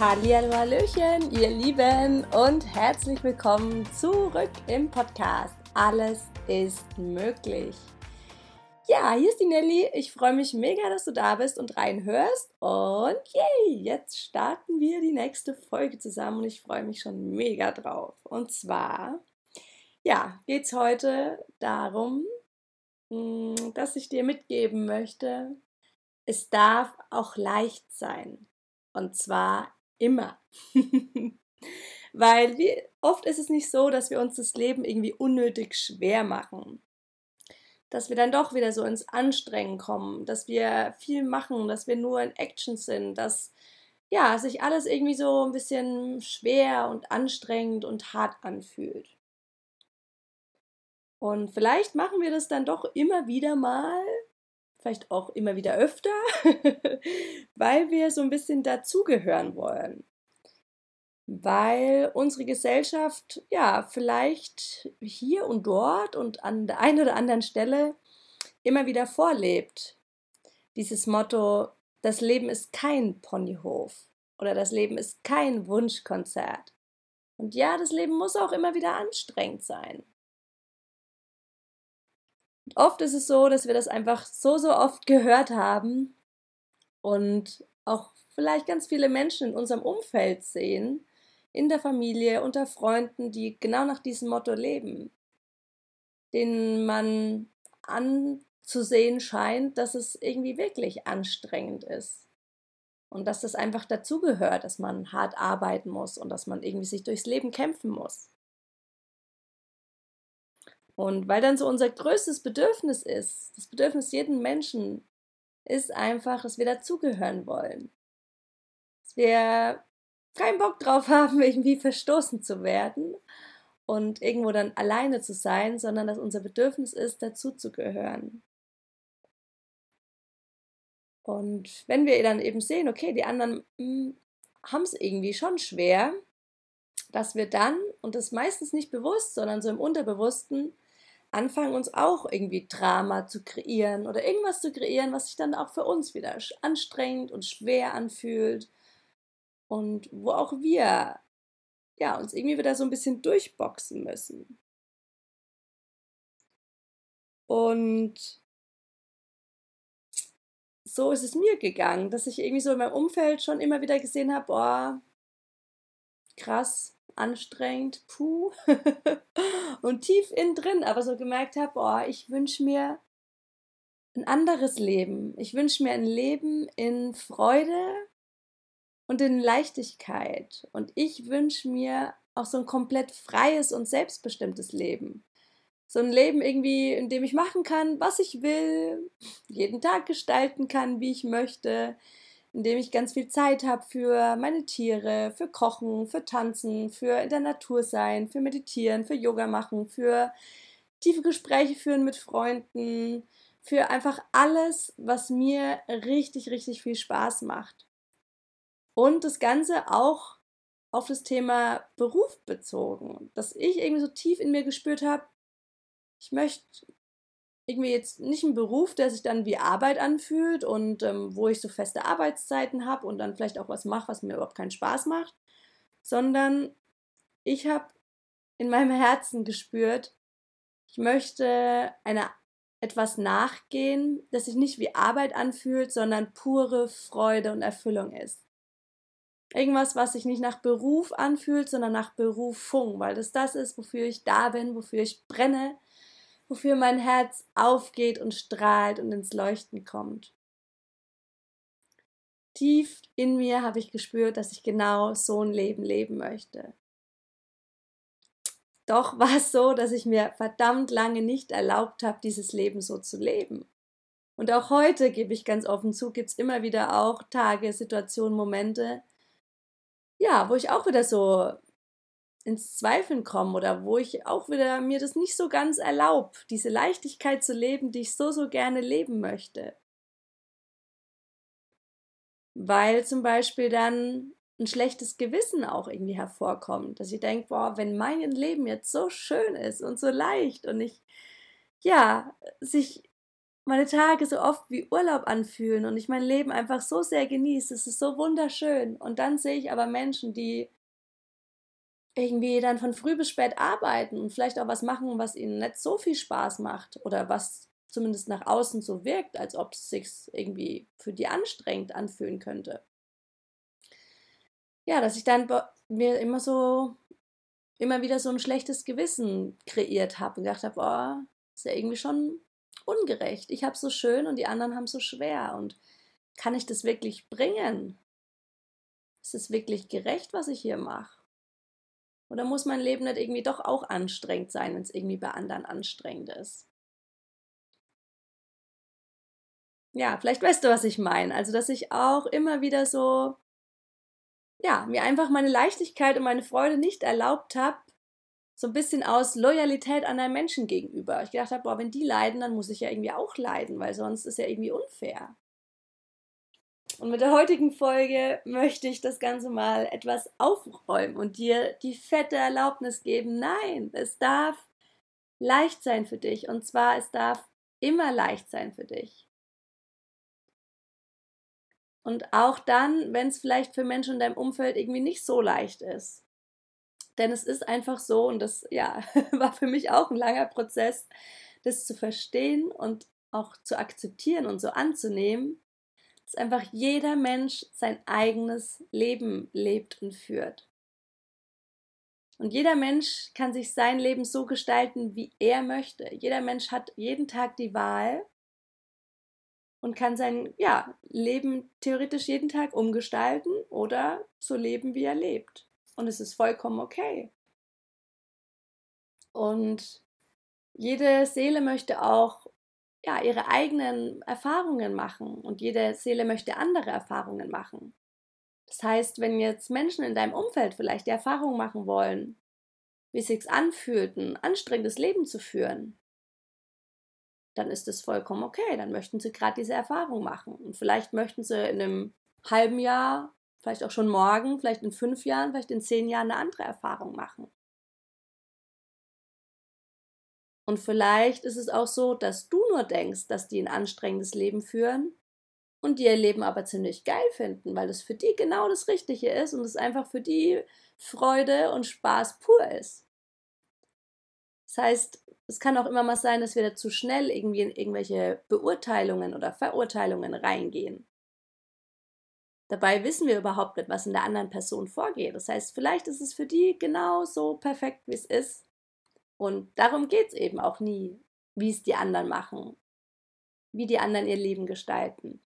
Hallihallo, Hallöchen, ihr Lieben und herzlich willkommen zurück im Podcast. Alles ist möglich. Ja, hier ist die Nelly. Ich freue mich mega, dass du da bist und reinhörst. Und yay, jetzt starten wir die nächste Folge zusammen und ich freue mich schon mega drauf. Und zwar, ja, geht es heute darum, hm, dass ich dir mitgeben möchte, es darf auch leicht sein. Und zwar immer. Weil wie oft ist es nicht so, dass wir uns das Leben irgendwie unnötig schwer machen. Dass wir dann doch wieder so ins Anstrengen kommen, dass wir viel machen, dass wir nur in Action sind, dass ja, sich alles irgendwie so ein bisschen schwer und anstrengend und hart anfühlt. Und vielleicht machen wir das dann doch immer wieder mal, vielleicht auch immer wieder öfter, weil wir so ein bisschen dazugehören wollen. Weil unsere Gesellschaft ja vielleicht hier und dort und an der einen oder anderen Stelle immer wieder vorlebt. Dieses Motto, das Leben ist kein Ponyhof oder das Leben ist kein Wunschkonzert. Und ja, das Leben muss auch immer wieder anstrengend sein. Und oft ist es so, dass wir das einfach so, so oft gehört haben und auch vielleicht ganz viele Menschen in unserem Umfeld sehen, in der Familie, unter Freunden, die genau nach diesem Motto leben, denen man anzusehen scheint, dass es irgendwie wirklich anstrengend ist. Und dass das einfach dazugehört, dass man hart arbeiten muss und dass man irgendwie sich durchs Leben kämpfen muss. Und weil dann so unser größtes Bedürfnis ist, das Bedürfnis jeden Menschen, ist einfach, dass wir dazugehören wollen. Dass wir keinen Bock drauf haben, irgendwie verstoßen zu werden und irgendwo dann alleine zu sein, sondern dass unser Bedürfnis ist, dazuzugehören. Und wenn wir dann eben sehen, okay, die anderen hm, haben es irgendwie schon schwer, dass wir dann, und das meistens nicht bewusst, sondern so im Unterbewussten, anfangen, uns auch irgendwie Drama zu kreieren oder irgendwas zu kreieren, was sich dann auch für uns wieder anstrengend und schwer anfühlt und wo auch wir ja, uns irgendwie wieder so ein bisschen durchboxen müssen. Und so ist es mir gegangen, dass ich irgendwie so in meinem Umfeld schon immer wieder gesehen habe, boah, krass, anstrengend, puh. und tief innen drin aber so gemerkt habe, boah, ich wünsche mir ein anderes Leben. Ich wünsche mir ein Leben in Freude und in Leichtigkeit. Und ich wünsche mir auch so ein komplett freies und selbstbestimmtes Leben. So ein Leben irgendwie, in dem ich machen kann, was ich will, jeden Tag gestalten kann, wie ich möchte, in dem ich ganz viel Zeit habe für meine Tiere, für Kochen, für Tanzen, für in der Natur sein, für Meditieren, für Yoga machen, für tiefe Gespräche führen mit Freunden, für einfach alles, was mir richtig, richtig viel Spaß macht. Und das Ganze auch auf das Thema Beruf bezogen, dass ich irgendwie so tief in mir gespürt habe, ich möchte irgendwie jetzt nicht ein Beruf, der sich dann wie Arbeit anfühlt und ähm, wo ich so feste Arbeitszeiten habe und dann vielleicht auch was mache, was mir überhaupt keinen Spaß macht, sondern ich habe in meinem Herzen gespürt, ich möchte einer etwas nachgehen, das sich nicht wie Arbeit anfühlt, sondern pure Freude und Erfüllung ist. Irgendwas, was sich nicht nach Beruf anfühlt, sondern nach Berufung, weil das das ist, wofür ich da bin, wofür ich brenne, wofür mein Herz aufgeht und strahlt und ins Leuchten kommt. Tief in mir habe ich gespürt, dass ich genau so ein Leben leben möchte. Doch war es so, dass ich mir verdammt lange nicht erlaubt habe, dieses Leben so zu leben. Und auch heute, gebe ich ganz offen zu, gibt es immer wieder auch Tage, Situationen, Momente, ja, wo ich auch wieder so ins Zweifeln komme oder wo ich auch wieder mir das nicht so ganz erlaube, diese Leichtigkeit zu leben, die ich so, so gerne leben möchte. Weil zum Beispiel dann ein schlechtes Gewissen auch irgendwie hervorkommt, dass ich denke, boah, wenn mein Leben jetzt so schön ist und so leicht und ich, ja, sich meine Tage so oft wie Urlaub anfühlen und ich mein Leben einfach so sehr genieße. Es ist so wunderschön. Und dann sehe ich aber Menschen, die irgendwie dann von früh bis spät arbeiten und vielleicht auch was machen, was ihnen nicht so viel Spaß macht oder was zumindest nach außen so wirkt, als ob es sich irgendwie für die anstrengend anfühlen könnte. Ja, dass ich dann mir immer so, immer wieder so ein schlechtes Gewissen kreiert habe und gedacht habe, oh, ist ja irgendwie schon ungerecht. Ich habe so schön und die anderen haben so schwer. Und kann ich das wirklich bringen? Ist es wirklich gerecht, was ich hier mache? Oder muss mein Leben nicht irgendwie doch auch anstrengend sein, wenn es irgendwie bei anderen anstrengend ist? Ja, vielleicht weißt du, was ich meine. Also, dass ich auch immer wieder so, ja, mir einfach meine Leichtigkeit und meine Freude nicht erlaubt habe, so ein bisschen aus Loyalität an einem Menschen gegenüber. Ich gedacht habe, boah, wenn die leiden, dann muss ich ja irgendwie auch leiden, weil sonst ist ja irgendwie unfair. Und mit der heutigen Folge möchte ich das Ganze mal etwas aufräumen und dir die fette Erlaubnis geben. Nein, es darf leicht sein für dich. Und zwar, es darf immer leicht sein für dich. Und auch dann, wenn es vielleicht für Menschen in deinem Umfeld irgendwie nicht so leicht ist. Denn es ist einfach so, und das ja, war für mich auch ein langer Prozess, das zu verstehen und auch zu akzeptieren und so anzunehmen, dass einfach jeder Mensch sein eigenes Leben lebt und führt. Und jeder Mensch kann sich sein Leben so gestalten, wie er möchte. Jeder Mensch hat jeden Tag die Wahl und kann sein ja, Leben theoretisch jeden Tag umgestalten oder so leben, wie er lebt. Und es ist vollkommen okay. Und jede Seele möchte auch ja, ihre eigenen Erfahrungen machen und jede Seele möchte andere Erfahrungen machen. Das heißt, wenn jetzt Menschen in deinem Umfeld vielleicht die Erfahrung machen wollen, wie es sich anfühlt, ein anstrengendes Leben zu führen, dann ist es vollkommen okay. Dann möchten sie gerade diese Erfahrung machen. Und vielleicht möchten sie in einem halben Jahr, vielleicht auch schon morgen, vielleicht in fünf Jahren, vielleicht in zehn Jahren eine andere Erfahrung machen. Und vielleicht ist es auch so, dass du nur denkst, dass die ein anstrengendes Leben führen und die ihr Leben aber ziemlich geil finden, weil es für die genau das Richtige ist und es einfach für die Freude und Spaß pur ist. Das heißt, es kann auch immer mal sein, dass wir da zu schnell irgendwie in irgendwelche Beurteilungen oder Verurteilungen reingehen. Dabei wissen wir überhaupt nicht, was in der anderen Person vorgeht. Das heißt, vielleicht ist es für die genau so perfekt, wie es ist. Und darum geht es eben auch nie, wie es die anderen machen, wie die anderen ihr Leben gestalten.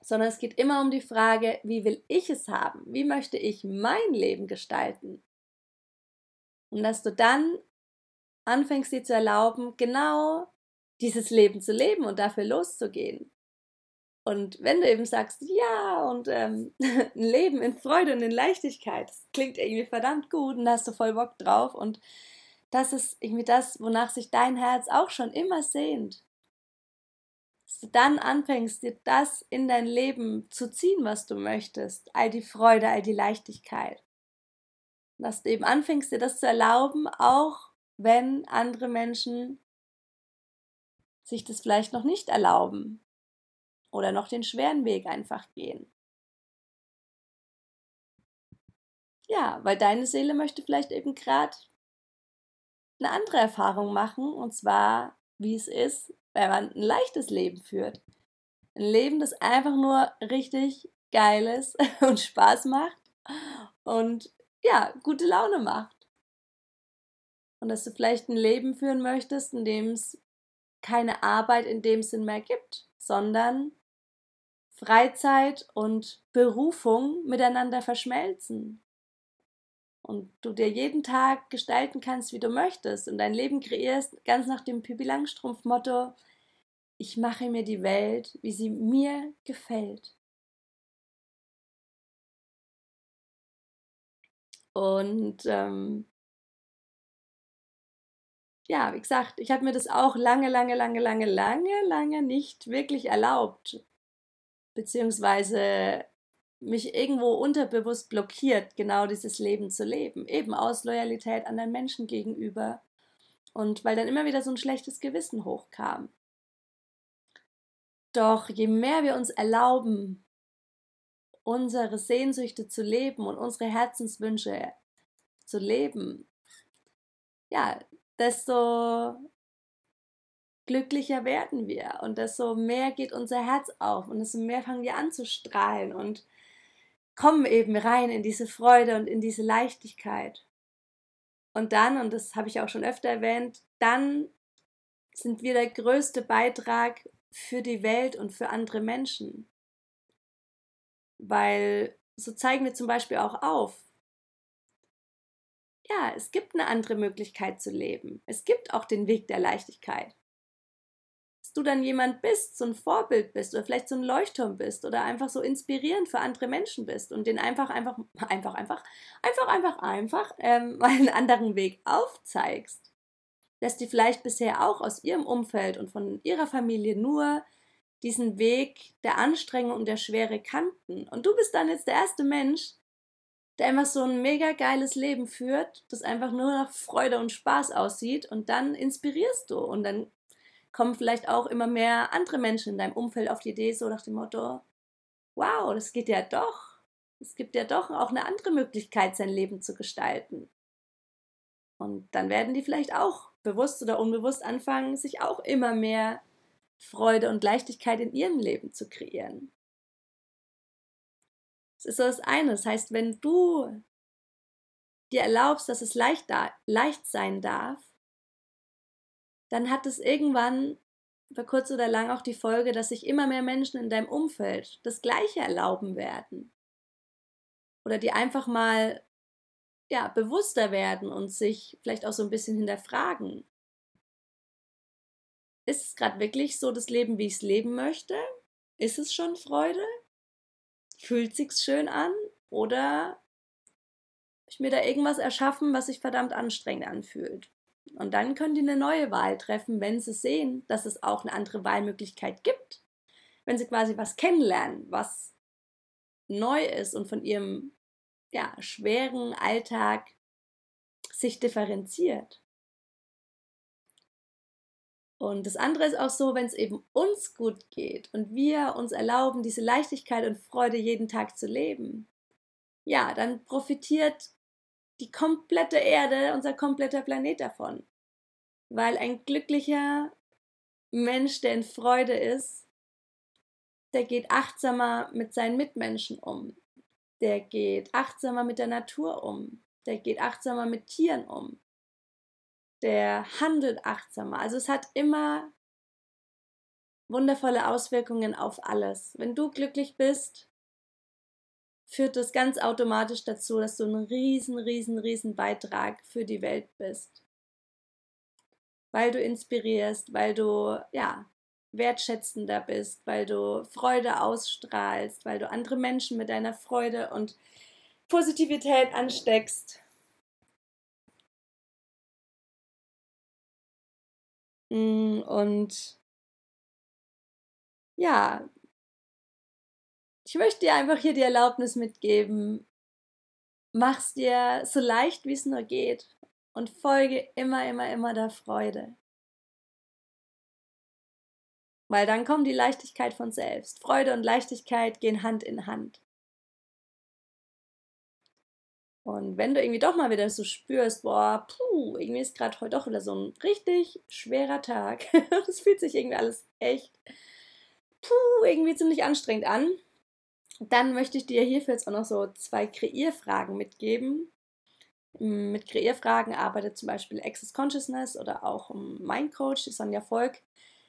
Sondern es geht immer um die Frage, wie will ich es haben? Wie möchte ich mein Leben gestalten? Und dass du dann anfängst dir zu erlauben, genau dieses Leben zu leben und dafür loszugehen. Und wenn du eben sagst, ja, und ähm, ein Leben in Freude und in Leichtigkeit, das klingt irgendwie verdammt gut und da hast du voll Bock drauf und das ist irgendwie das, wonach sich dein Herz auch schon immer sehnt. Dass du dann anfängst, dir das in dein Leben zu ziehen, was du möchtest. All die Freude, all die Leichtigkeit. dass du eben anfängst, dir das zu erlauben, auch wenn andere Menschen sich das vielleicht noch nicht erlauben oder noch den schweren Weg einfach gehen. Ja, weil deine Seele möchte vielleicht eben gerade eine andere Erfahrung machen, und zwar, wie es ist, wenn man ein leichtes Leben führt. Ein Leben, das einfach nur richtig geil ist und Spaß macht und ja, gute Laune macht. Und dass du vielleicht ein Leben führen möchtest, in dem es keine Arbeit in dem Sinn mehr gibt, sondern Freizeit und Berufung miteinander verschmelzen und du dir jeden Tag gestalten kannst, wie du möchtest und dein Leben kreierst, ganz nach dem Pippi Langstrumpf Motto, ich mache mir die Welt, wie sie mir gefällt. Und ähm, ja, wie gesagt, ich habe mir das auch lange, lange, lange, lange, lange, lange nicht wirklich erlaubt. Beziehungsweise mich irgendwo unterbewusst blockiert, genau dieses Leben zu leben. Eben aus Loyalität anderen Menschen gegenüber. Und weil dann immer wieder so ein schlechtes Gewissen hochkam. Doch je mehr wir uns erlauben, unsere Sehnsüchte zu leben und unsere Herzenswünsche zu leben, ja, desto glücklicher werden wir und desto mehr geht unser Herz auf und desto mehr fangen wir an zu strahlen und kommen eben rein in diese Freude und in diese Leichtigkeit. Und dann, und das habe ich auch schon öfter erwähnt, dann sind wir der größte Beitrag für die Welt und für andere Menschen. Weil so zeigen wir zum Beispiel auch auf, ja, es gibt eine andere Möglichkeit zu leben. Es gibt auch den Weg der Leichtigkeit. Du dann jemand bist, so ein Vorbild bist oder vielleicht so ein Leuchtturm bist oder einfach so inspirierend für andere Menschen bist und den einfach, einfach, einfach, einfach, einfach, einfach, einfach ähm, mal einen anderen Weg aufzeigst. Dass die vielleicht bisher auch aus ihrem Umfeld und von ihrer Familie nur diesen Weg der Anstrengung und der Schwere kannten. Und du bist dann jetzt der erste Mensch, der einfach so ein mega geiles Leben führt, das einfach nur nach Freude und Spaß aussieht und dann inspirierst du und dann kommen vielleicht auch immer mehr andere Menschen in deinem Umfeld auf die Idee, so nach dem Motto, wow, das geht ja doch. Es gibt ja doch auch eine andere Möglichkeit, sein Leben zu gestalten. Und dann werden die vielleicht auch bewusst oder unbewusst anfangen, sich auch immer mehr Freude und Leichtigkeit in ihrem Leben zu kreieren. Das ist so das eine. Das heißt, wenn du dir erlaubst, dass es leicht, da, leicht sein darf, dann hat es irgendwann über kurz oder lang auch die Folge, dass sich immer mehr Menschen in deinem Umfeld das Gleiche erlauben werden. Oder die einfach mal ja, bewusster werden und sich vielleicht auch so ein bisschen hinterfragen. Ist es gerade wirklich so das Leben, wie ich es leben möchte? Ist es schon Freude? Fühlt sich's schön an? Oder habe ich mir da irgendwas erschaffen, was sich verdammt anstrengend anfühlt? Und dann können die eine neue Wahl treffen, wenn sie sehen, dass es auch eine andere Wahlmöglichkeit gibt. Wenn sie quasi was kennenlernen, was neu ist und von ihrem ja, schweren Alltag sich differenziert. Und das andere ist auch so, wenn es eben uns gut geht und wir uns erlauben, diese Leichtigkeit und Freude jeden Tag zu leben, ja, dann profitiert die komplette Erde, unser kompletter Planet davon. Weil ein glücklicher Mensch, der in Freude ist, der geht achtsamer mit seinen Mitmenschen um. Der geht achtsamer mit der Natur um. Der geht achtsamer mit Tieren um. Der handelt achtsamer. Also es hat immer wundervolle Auswirkungen auf alles. Wenn du glücklich bist, führt das ganz automatisch dazu, dass du ein riesen, riesen, riesen Beitrag für die Welt bist. Weil du inspirierst, weil du, ja, wertschätzender bist, weil du Freude ausstrahlst, weil du andere Menschen mit deiner Freude und Positivität ansteckst. Mm, und ja, ich möchte dir einfach hier die Erlaubnis mitgeben, mach's dir so leicht, wie es nur geht und folge immer, immer, immer der Freude. Weil dann kommt die Leichtigkeit von selbst. Freude und Leichtigkeit gehen Hand in Hand. Und wenn du irgendwie doch mal wieder so spürst, boah, puh, irgendwie ist gerade heute doch wieder so ein richtig schwerer Tag. das fühlt sich irgendwie alles echt, puh, irgendwie ziemlich anstrengend an dann möchte ich dir hierfür jetzt auch noch so zwei Kreierfragen mitgeben. Mm, mit Kreierfragen arbeitet zum Beispiel Access Consciousness oder auch mein Coach, die Sonja Volk,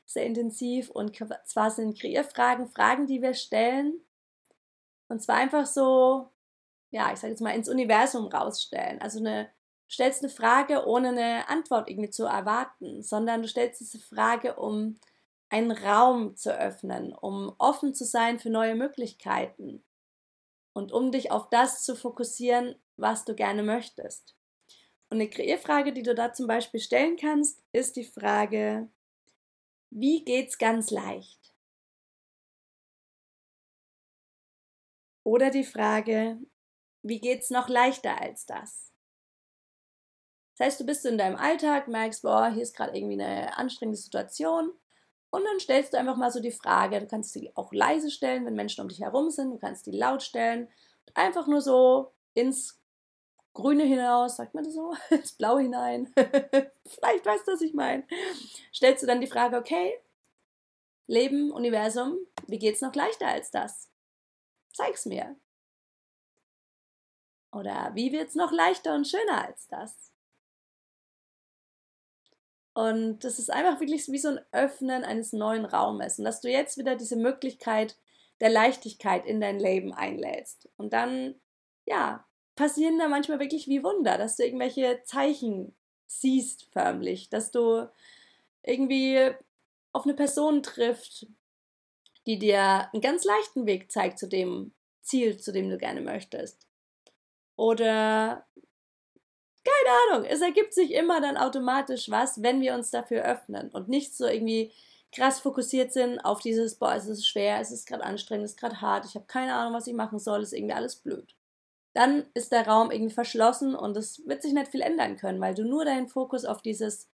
sehr intensiv. Und zwar sind Kreierfragen Fragen, die wir stellen. Und zwar einfach so, ja, ich sage jetzt mal, ins Universum rausstellen. Also eine, du stellst eine Frage, ohne eine Antwort irgendwie zu erwarten, sondern du stellst diese Frage, um einen Raum zu öffnen, um offen zu sein für neue Möglichkeiten und um dich auf das zu fokussieren, was du gerne möchtest. Und eine Kreierfrage, die du da zum Beispiel stellen kannst, ist die Frage, wie geht's ganz leicht? Oder die Frage, wie geht's noch leichter als das? Das heißt, du bist in deinem Alltag, merkst, boah, hier ist gerade irgendwie eine anstrengende Situation Und dann stellst du einfach mal so die Frage, du kannst sie auch leise stellen, wenn Menschen um dich herum sind, du kannst die laut stellen. Einfach nur so ins Grüne hinaus, sagt man das so, ins Blau hinein. Vielleicht weißt du, was ich meine. Stellst du dann die Frage, okay, Leben, Universum, wie geht's noch leichter als das? Zeig's mir. Oder wie wird's noch leichter und schöner als das? Und das ist einfach wirklich wie so ein Öffnen eines neuen Raumes und dass du jetzt wieder diese Möglichkeit der Leichtigkeit in dein Leben einlädst. Und dann, ja, passieren da manchmal wirklich wie Wunder, dass du irgendwelche Zeichen siehst förmlich, dass du irgendwie auf eine Person trifft, die dir einen ganz leichten Weg zeigt zu dem Ziel, zu dem du gerne möchtest. Oder keine Ahnung, es ergibt sich immer dann automatisch was, wenn wir uns dafür öffnen und nicht so irgendwie krass fokussiert sind auf dieses, boah, es ist schwer, es ist gerade anstrengend, es ist gerade hart, ich habe keine Ahnung, was ich machen soll, es ist irgendwie alles blöd. Dann ist der Raum irgendwie verschlossen und es wird sich nicht viel ändern können, weil du nur deinen Fokus auf dieses,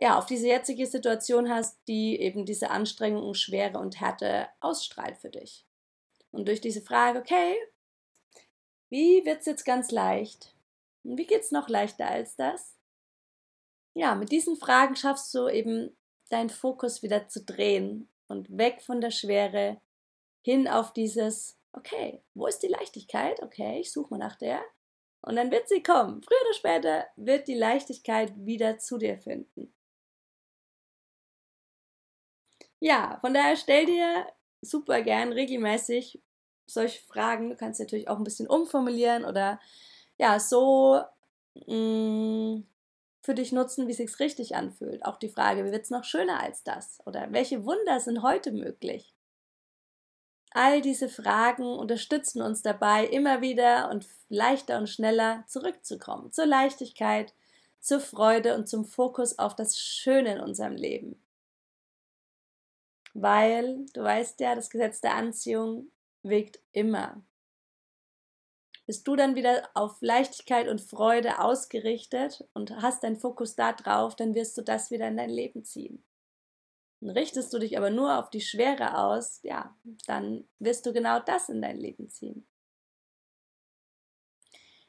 ja, auf diese jetzige Situation hast, die eben diese Anstrengung, Schwere und Härte ausstrahlt für dich. Und durch diese Frage, okay, wie wird es jetzt ganz leicht? Wie geht es noch leichter als das? Ja, mit diesen Fragen schaffst du eben deinen Fokus wieder zu drehen und weg von der Schwere hin auf dieses, okay, wo ist die Leichtigkeit? Okay, ich suche mal nach der. Und dann wird sie kommen. Früher oder später wird die Leichtigkeit wieder zu dir finden. Ja, von daher stell dir super gern regelmäßig solche Fragen. Du kannst natürlich auch ein bisschen umformulieren oder ja, so mh, mm, für dich nutzen, wie es sich richtig anfühlt. Auch die Frage, wie wird es noch schöner als das? Oder welche Wunder sind heute möglich? All diese Fragen unterstützen uns dabei, immer wieder und leichter und schneller zurückzukommen zur Leichtigkeit, zur Freude und zum Fokus auf das Schöne in unserem Leben. Weil, du weißt ja, das Gesetz der Anziehung wirkt immer. Bist du dann wieder auf Leichtigkeit und Freude ausgerichtet und hast deinen Fokus da drauf, dann wirst du das wieder in dein Leben ziehen. Und richtest du dich aber nur auf die Schwere aus, ja, dann wirst du genau das in dein Leben ziehen.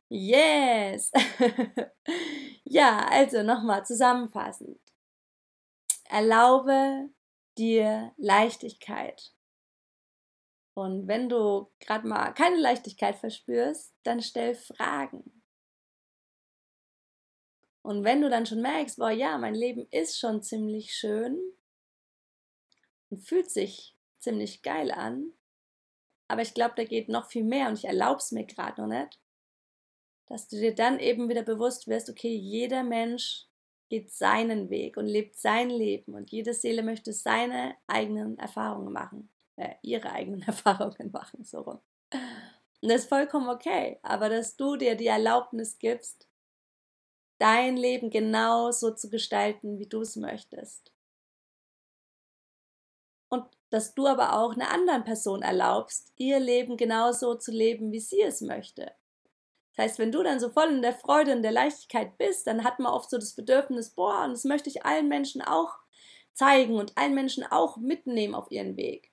Yes! ja, also nochmal zusammenfassend. Erlaube dir Leichtigkeit. Und wenn du gerade mal keine Leichtigkeit verspürst, dann stell Fragen. Und wenn du dann schon merkst, boah, ja, mein Leben ist schon ziemlich schön und fühlt sich ziemlich geil an, aber ich glaube, da geht noch viel mehr und ich erlaube es mir gerade noch nicht, dass du dir dann eben wieder bewusst wirst, okay, jeder Mensch geht seinen Weg und lebt sein Leben und jede Seele möchte seine eigenen Erfahrungen machen äh, ihre eigenen Erfahrungen machen, so rum. Und das ist vollkommen okay, aber dass du dir die Erlaubnis gibst, dein Leben genau so zu gestalten, wie du es möchtest. Und dass du aber auch einer anderen Person erlaubst, ihr Leben genauso zu leben, wie sie es möchte. Das heißt, wenn du dann so voll in der Freude und der Leichtigkeit bist, dann hat man oft so das Bedürfnis, boah, und das möchte ich allen Menschen auch zeigen und allen Menschen auch mitnehmen auf ihren Weg.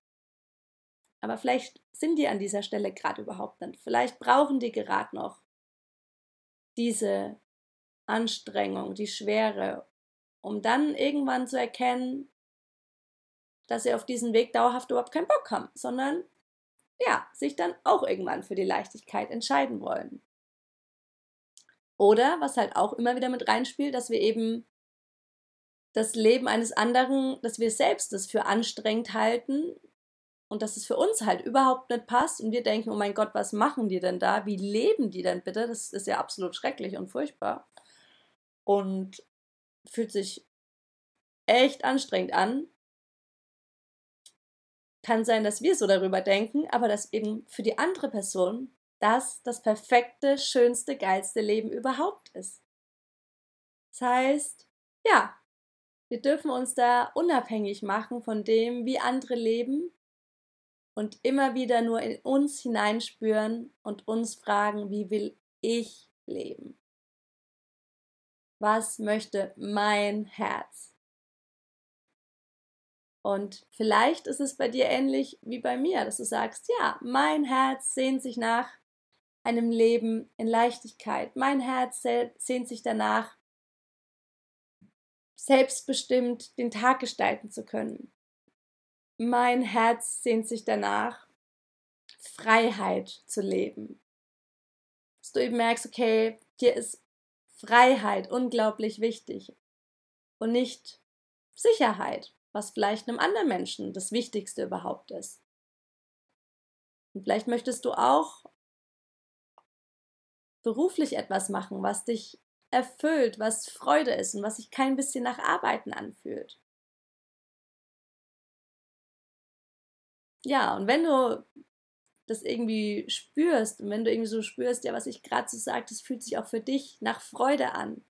Aber vielleicht sind die an dieser Stelle gerade überhaupt nicht. Vielleicht brauchen die gerade noch diese Anstrengung, die Schwere, um dann irgendwann zu erkennen, dass sie auf diesen Weg dauerhaft überhaupt keinen Bock haben, sondern ja, sich dann auch irgendwann für die Leichtigkeit entscheiden wollen. Oder, was halt auch immer wieder mit reinspielt, dass wir eben das Leben eines anderen, dass wir selbst das für anstrengend halten, und dass es für uns halt überhaupt nicht passt und wir denken, oh mein Gott, was machen die denn da? Wie leben die denn bitte? Das ist ja absolut schrecklich und furchtbar. Und fühlt sich echt anstrengend an. Kann sein, dass wir so darüber denken, aber dass eben für die andere Person das das perfekte, schönste, geilste Leben überhaupt ist. Das heißt, ja, wir dürfen uns da unabhängig machen von dem, wie andere leben und immer wieder nur in uns hineinspüren und uns fragen, wie will ich leben? Was möchte mein Herz? Und vielleicht ist es bei dir ähnlich wie bei mir, dass du sagst, ja, mein Herz sehnt sich nach einem Leben in Leichtigkeit. Mein Herz sehnt sich danach, selbstbestimmt den Tag gestalten zu können. Mein Herz sehnt sich danach, Freiheit zu leben. Dass du eben merkst, okay, dir ist Freiheit unglaublich wichtig und nicht Sicherheit, was vielleicht einem anderen Menschen das Wichtigste überhaupt ist. Und vielleicht möchtest du auch beruflich etwas machen, was dich erfüllt, was Freude ist und was sich kein bisschen nach Arbeiten anfühlt. Ja, und wenn du das irgendwie spürst und wenn du irgendwie so spürst, ja, was ich gerade so sage, das fühlt sich auch für dich nach Freude an.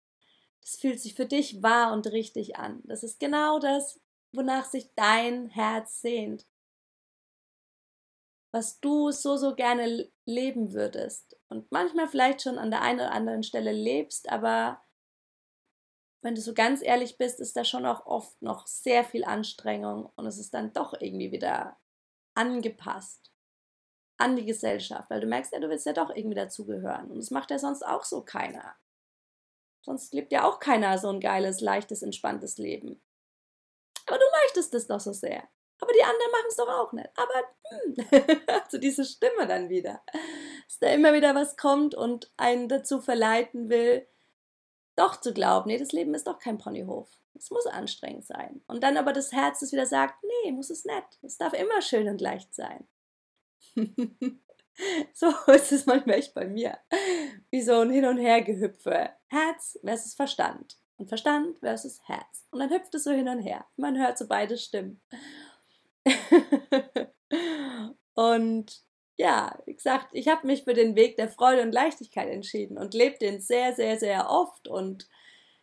Das fühlt sich für dich wahr und richtig an. Das ist genau das, wonach sich dein Herz sehnt. Was du so, so gerne leben würdest. Und manchmal vielleicht schon an der einen oder anderen Stelle lebst, aber wenn du so ganz ehrlich bist, ist da schon auch oft noch sehr viel Anstrengung und es ist dann doch irgendwie wieder angepasst an die Gesellschaft, weil du merkst ja, du willst ja doch irgendwie dazugehören. Und das macht ja sonst auch so keiner. Sonst lebt ja auch keiner so ein geiles, leichtes, entspanntes Leben. Aber du möchtest es doch so sehr. Aber die anderen machen es doch auch nicht. Aber hm, also diese Stimme dann wieder, dass da immer wieder was kommt und einen dazu verleiten will, doch zu glauben, nee, das Leben ist doch kein Ponyhof. Es muss anstrengend sein. Und dann aber das Herz, das wieder sagt, nee, muss es nicht. Es darf immer schön und leicht sein. so ist es manchmal echt bei mir. Wie so ein Hin- und Hergehüpfe. Herz versus Verstand. Und Verstand versus Herz. Und dann hüpft es so hin und her. Man hört so beide Stimmen. und ja, wie gesagt, ich habe mich für den Weg der Freude und Leichtigkeit entschieden und lebe den sehr, sehr, sehr oft und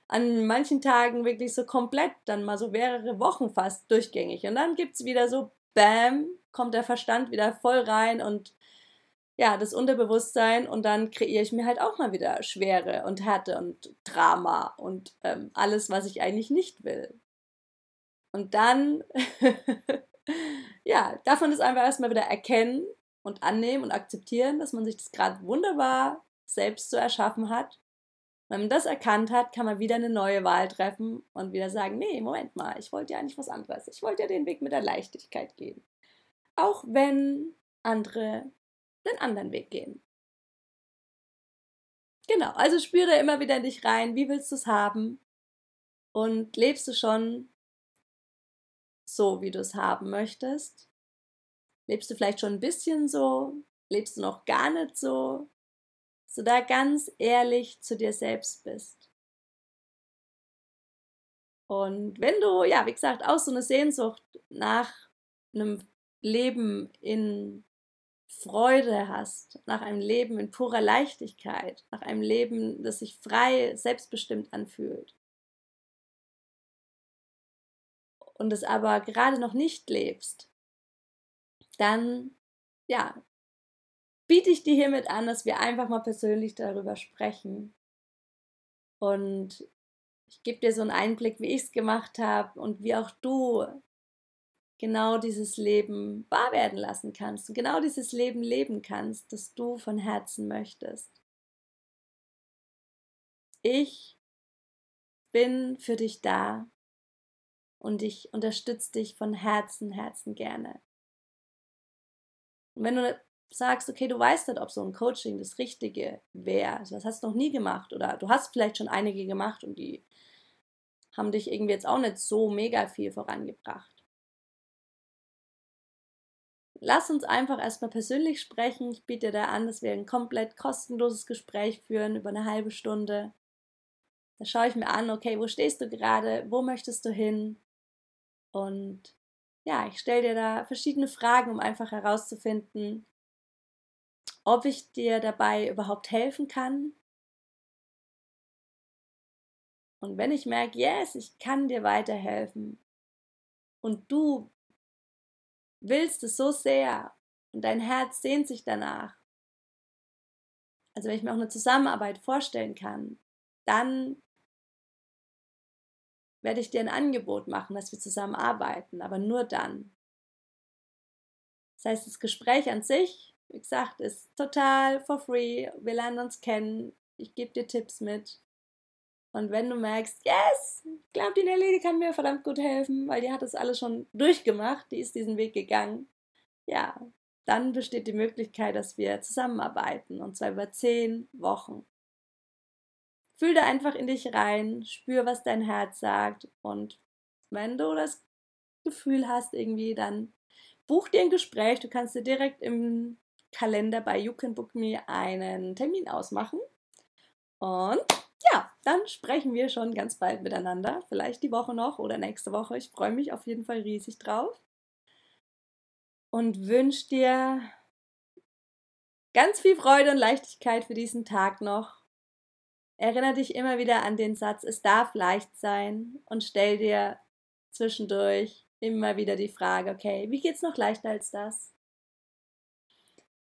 an manchen Tagen wirklich so komplett, dann mal so mehrere Wochen fast durchgängig. Und dann gibt es wieder so, bam, kommt der Verstand wieder voll rein und ja, das Unterbewusstsein und dann kreiere ich mir halt auch mal wieder Schwere und Härte und Drama und ähm, alles, was ich eigentlich nicht will. Und dann, ja, darf man das einfach erstmal wieder erkennen und annehmen und akzeptieren, dass man sich das gerade wunderbar selbst so erschaffen hat. Wenn man das erkannt hat, kann man wieder eine neue Wahl treffen und wieder sagen, nee, Moment mal, ich wollte ja eigentlich was anderes. Ich wollte ja den Weg mit der Leichtigkeit gehen. Auch wenn andere einen anderen Weg gehen. Genau, also spüre immer wieder in dich rein, wie willst du es haben? Und lebst du schon so, wie du es haben möchtest? Lebst du vielleicht schon ein bisschen so? Lebst du noch gar nicht so? Du da ganz ehrlich zu dir selbst bist. Und wenn du, ja, wie gesagt, auch so eine Sehnsucht nach einem Leben in Freude hast, nach einem Leben in purer Leichtigkeit, nach einem Leben, das sich frei, selbstbestimmt anfühlt, und es aber gerade noch nicht lebst, dann, ja, biete ich dir hiermit an, dass wir einfach mal persönlich darüber sprechen. Und ich gebe dir so einen Einblick, wie ich es gemacht habe und wie auch du genau dieses Leben wahr werden lassen kannst und genau dieses Leben leben kannst, das du von Herzen möchtest. Ich bin für dich da und ich unterstütze dich von Herzen, Herzen gerne. Und wenn du sagst, okay, du weißt nicht, ob so ein Coaching das Richtige wäre, also das hast du noch nie gemacht oder du hast vielleicht schon einige gemacht und die haben dich irgendwie jetzt auch nicht so mega viel vorangebracht lass uns einfach erstmal persönlich sprechen. Ich biete dir da an, dass wir ein komplett kostenloses Gespräch führen über eine halbe Stunde. Da schaue ich mir an, okay, wo stehst du gerade? Wo möchtest du hin? Und ja, ich stelle dir da verschiedene Fragen, um einfach herauszufinden, ob ich dir dabei überhaupt helfen kann. Und wenn ich merke, yes, ich kann dir weiterhelfen und du willst es so sehr und dein Herz sehnt sich danach. Also wenn ich mir auch eine Zusammenarbeit vorstellen kann, dann werde ich dir ein Angebot machen, dass wir zusammen arbeiten, aber nur dann. Das heißt, das Gespräch an sich, wie gesagt, ist total for free. Wir lernen uns kennen. Ich gebe dir Tipps mit. Und wenn du merkst, yes, ich glaube, die Nelly, die kann mir verdammt gut helfen, weil die hat das alles schon durchgemacht, die ist diesen Weg gegangen, ja, dann besteht die Möglichkeit, dass wir zusammenarbeiten und zwar über zehn Wochen. Fühl da einfach in dich rein, spür, was dein Herz sagt und wenn du das Gefühl hast irgendwie, dann buch dir ein Gespräch. Du kannst dir direkt im Kalender bei You Can Book Me einen Termin ausmachen. Und ja, dann sprechen wir schon ganz bald miteinander. Vielleicht die Woche noch oder nächste Woche. Ich freue mich auf jeden Fall riesig drauf. Und wünsche dir ganz viel Freude und Leichtigkeit für diesen Tag noch. Erinnere dich immer wieder an den Satz, es darf leicht sein und stell dir zwischendurch immer wieder die Frage, okay, wie geht es noch leichter als das?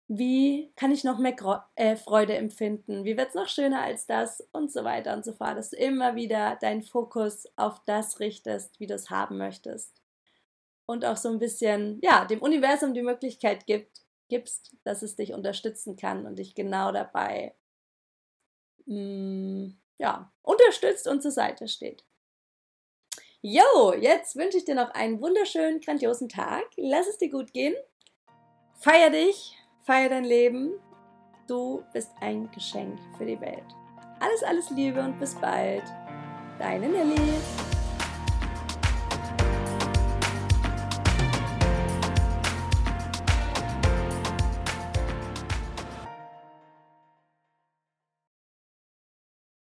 Wie kann ich noch mehr äh, Freude empfinden? Wie wird es noch schöner als das? Und so weiter und so fort. Dass du immer wieder deinen Fokus auf das richtest, wie du es haben möchtest. Und auch so ein bisschen, ja, dem Universum die Möglichkeit gibt, gibst, dass es dich unterstützen kann und dich genau dabei mh, mm, ja, unterstützt und zur Seite steht. Jo, jetzt wünsche ich dir noch einen wunderschönen, grandiosen Tag. Lass es dir gut gehen. Feier dich, feier dein Leben. Du bist ein Geschenk für die Welt. Alles, alles Liebe und bis bald. Deine Nelly.